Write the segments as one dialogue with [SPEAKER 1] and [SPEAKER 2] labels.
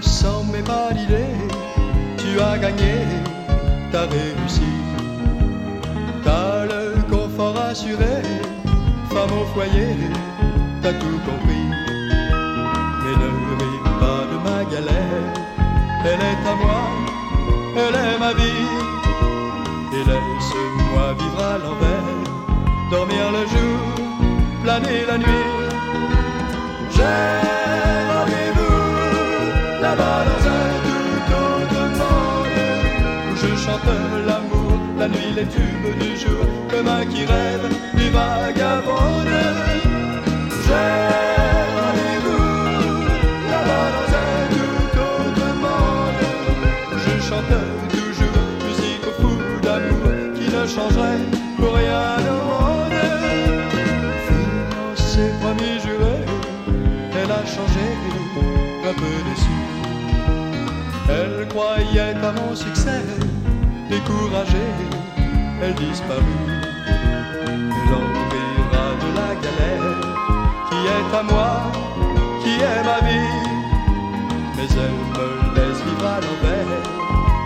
[SPEAKER 1] sans me valider, tu as gagné, t'as réussi. T'as le confort assuré, femme au foyer, t'as tout compris. Mais ne ris pas de ma galère, elle est à moi, elle est ma vie. Et laisse-moi vivre à l'envers, dormir le jour, planer la nuit. L'amour, la nuit, les tubes du jour, comme un qui rêve, des vagabondes. J'ai rendez-vous là-bas dans un tout autre monde je chante toujours musique fou d'amour qui ne changerait pour rien au monde. Fiancée, promis, juré, elle a changé, un peu déçue. Elle croyait à mon succès, découragée, elle disparut. Enverra de la galère, qui est à moi, qui est ma vie. Mais elle me laisse vivre à l'envers,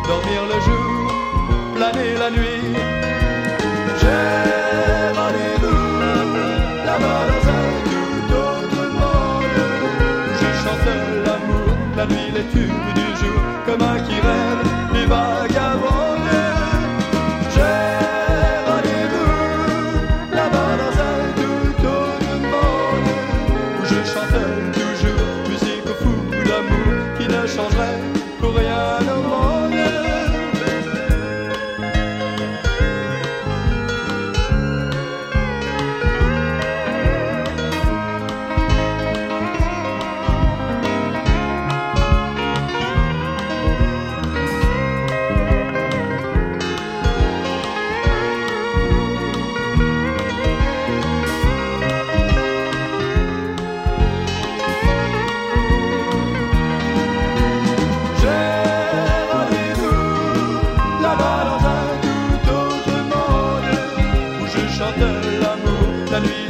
[SPEAKER 1] dormir le jour, planer la nuit. J'ai rendez-vous là-bas dans un tout autre monde je chante l'amour, la nuit, les tubes du jour, comme un qui rêve, ne changerait pour rien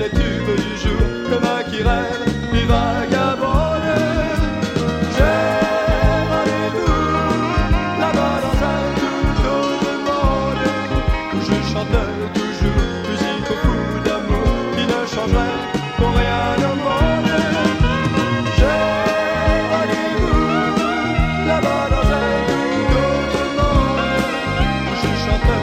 [SPEAKER 1] les tubes du jour, comme un qui rêve et vagabonde. J'aime aller vous là-bas dans un tout autre monde, où je chantais toujours musique au coup d'amour qui ne changerait pour rien au monde. J'aime aller vous là-bas dans un tout autre monde, où je chantais